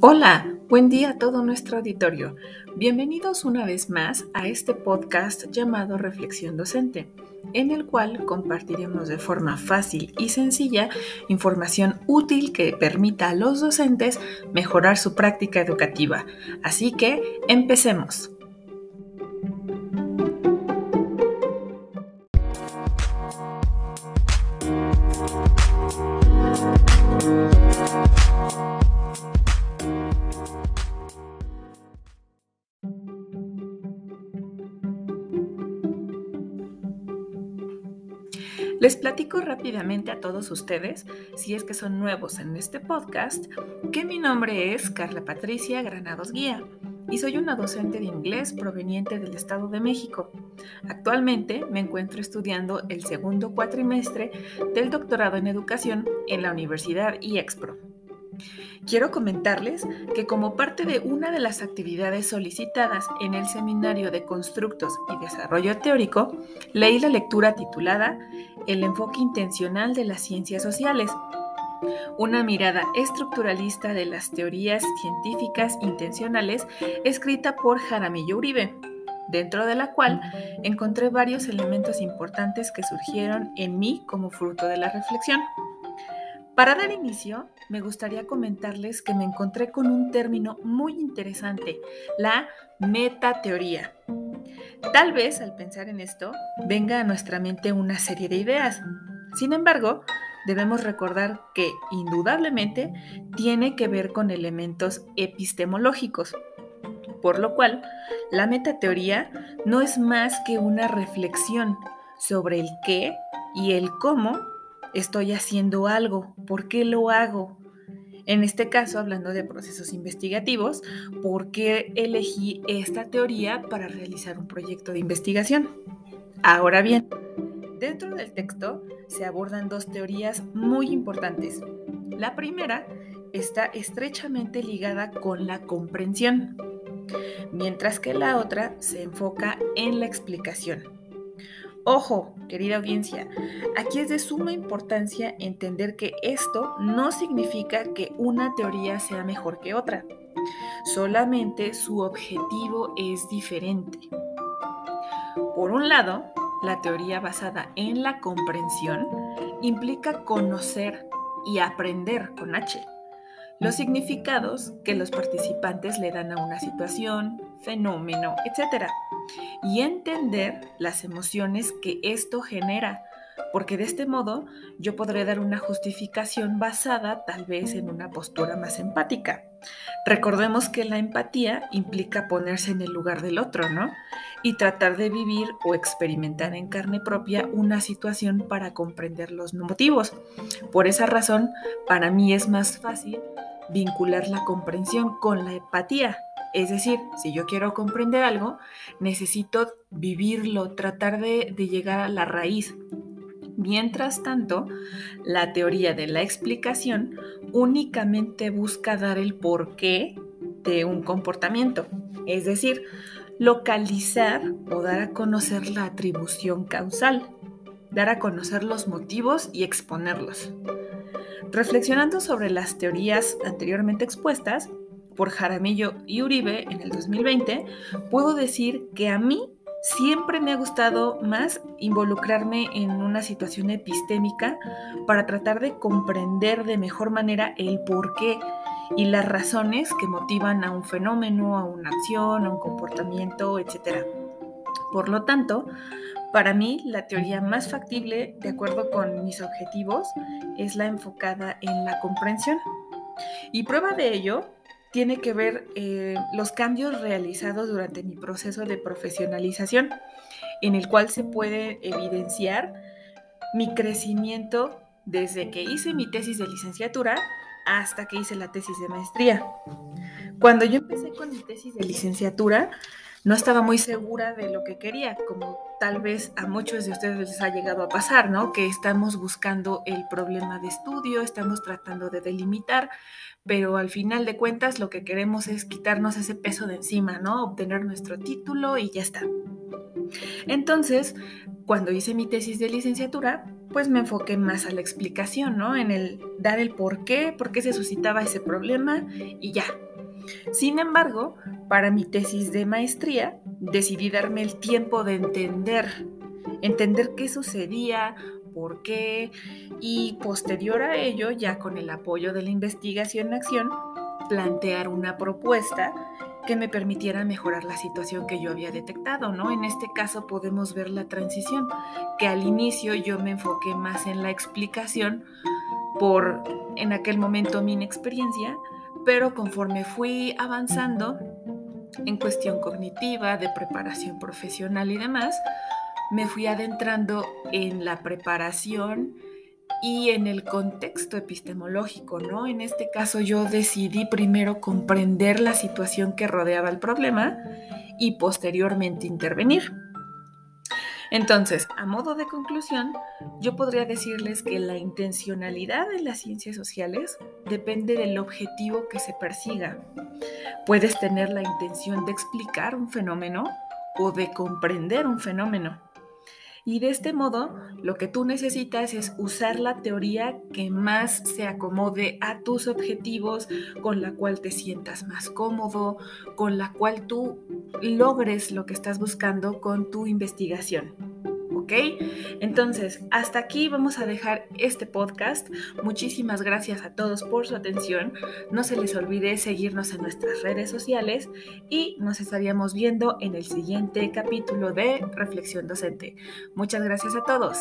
Hola, buen día a todo nuestro auditorio. Bienvenidos una vez más a este podcast llamado Reflexión Docente, en el cual compartiremos de forma fácil y sencilla información útil que permita a los docentes mejorar su práctica educativa. Así que, empecemos. Les platico rápidamente a todos ustedes, si es que son nuevos en este podcast, que mi nombre es Carla Patricia Granados Guía y soy una docente de inglés proveniente del Estado de México. Actualmente me encuentro estudiando el segundo cuatrimestre del doctorado en educación en la Universidad IEXPRO. Quiero comentarles que como parte de una de las actividades solicitadas en el Seminario de Constructos y Desarrollo Teórico, leí la lectura titulada El enfoque intencional de las ciencias sociales, una mirada estructuralista de las teorías científicas intencionales escrita por Jaramillo Uribe, dentro de la cual encontré varios elementos importantes que surgieron en mí como fruto de la reflexión. Para dar inicio, me gustaría comentarles que me encontré con un término muy interesante, la metateoría. Tal vez al pensar en esto venga a nuestra mente una serie de ideas. Sin embargo, debemos recordar que indudablemente tiene que ver con elementos epistemológicos, por lo cual la metateoría no es más que una reflexión sobre el qué y el cómo estoy haciendo algo, por qué lo hago. En este caso, hablando de procesos investigativos, ¿por qué elegí esta teoría para realizar un proyecto de investigación? Ahora bien, dentro del texto se abordan dos teorías muy importantes. La primera está estrechamente ligada con la comprensión, mientras que la otra se enfoca en la explicación. Ojo, querida audiencia, aquí es de suma importancia entender que esto no significa que una teoría sea mejor que otra, solamente su objetivo es diferente. Por un lado, la teoría basada en la comprensión implica conocer y aprender con H los significados que los participantes le dan a una situación, fenómeno, etc. Y entender las emociones que esto genera, porque de este modo yo podré dar una justificación basada tal vez en una postura más empática. Recordemos que la empatía implica ponerse en el lugar del otro, ¿no? Y tratar de vivir o experimentar en carne propia una situación para comprender los motivos. Por esa razón, para mí es más fácil vincular la comprensión con la empatía. Es decir, si yo quiero comprender algo, necesito vivirlo, tratar de, llegar a la raíz. Mientras tanto, la teoría de la explicación únicamente busca dar el porqué de un comportamiento, es decir, localizar o dar a conocer la atribución causal, dar a conocer los motivos y exponerlos. Reflexionando sobre las teorías anteriormente expuestas por Jaramillo y Uribe en el 2020, puedo decir que a mí siempre me ha gustado más involucrarme en una situación epistémica para tratar de comprender de mejor manera el porqué y las razones que motivan a un fenómeno, a una acción, a un comportamiento, etc. Por lo tanto, para mí, la teoría más factible, de acuerdo con mis objetivos, es la enfocada en la comprensión. Y prueba de ello tiene que ver eh, los cambios realizados durante mi proceso de profesionalización, en el cual se puede evidenciar mi crecimiento desde que hice mi tesis de licenciatura hasta que hice la tesis de maestría. Cuando yo empecé con mi tesis de licenciatura, no estaba muy segura de lo que quería, como tal vez a muchos de ustedes les ha llegado a pasar, ¿no? Que estamos buscando el problema de estudio, estamos tratando de delimitar, pero al final de cuentas lo que queremos es quitarnos ese peso de encima, ¿no? Obtener nuestro título y ya está. Entonces, cuando hice mi tesis de licenciatura, pues me enfoqué más a la explicación, ¿no? En el dar el por qué, por qué se suscitaba ese problema y ya, Sin embargo, para mi tesis de maestría, decidí darme el tiempo de entender, entender qué sucedía, por qué, y posterior a ello, ya con el apoyo de la investigación en acción, plantear una propuesta que me permitiera mejorar la situación que yo había detectado, ¿no? En este caso podemos ver la transición, que al inicio yo me enfoqué más en la explicación por en aquel momento mi inexperiencia, pero conforme fui avanzando en cuestión cognitiva, de preparación profesional y demás, me fui adentrando en la preparación y en el contexto epistemológico, ¿no? En este caso yo decidí primero comprender la situación que rodeaba el problema y posteriormente intervenir. Entonces, a modo de conclusión, yo podría decirles que la intencionalidad de las ciencias sociales depende del objetivo que se persiga. Puedes tener la intención de explicar un fenómeno o de comprender un fenómeno. Y de este modo, lo que tú necesitas es usar la teoría que más se acomode a tus objetivos, con la cual te sientas más cómodo, con la cual tú logres lo que estás buscando con tu investigación. ¿Ok? Entonces, hasta aquí vamos a dejar este podcast. Muchísimas gracias a todos por su atención. No se les olvide seguirnos en nuestras redes sociales y nos estaríamos viendo en el siguiente capítulo de Reflexión Docente. Muchas gracias a todos.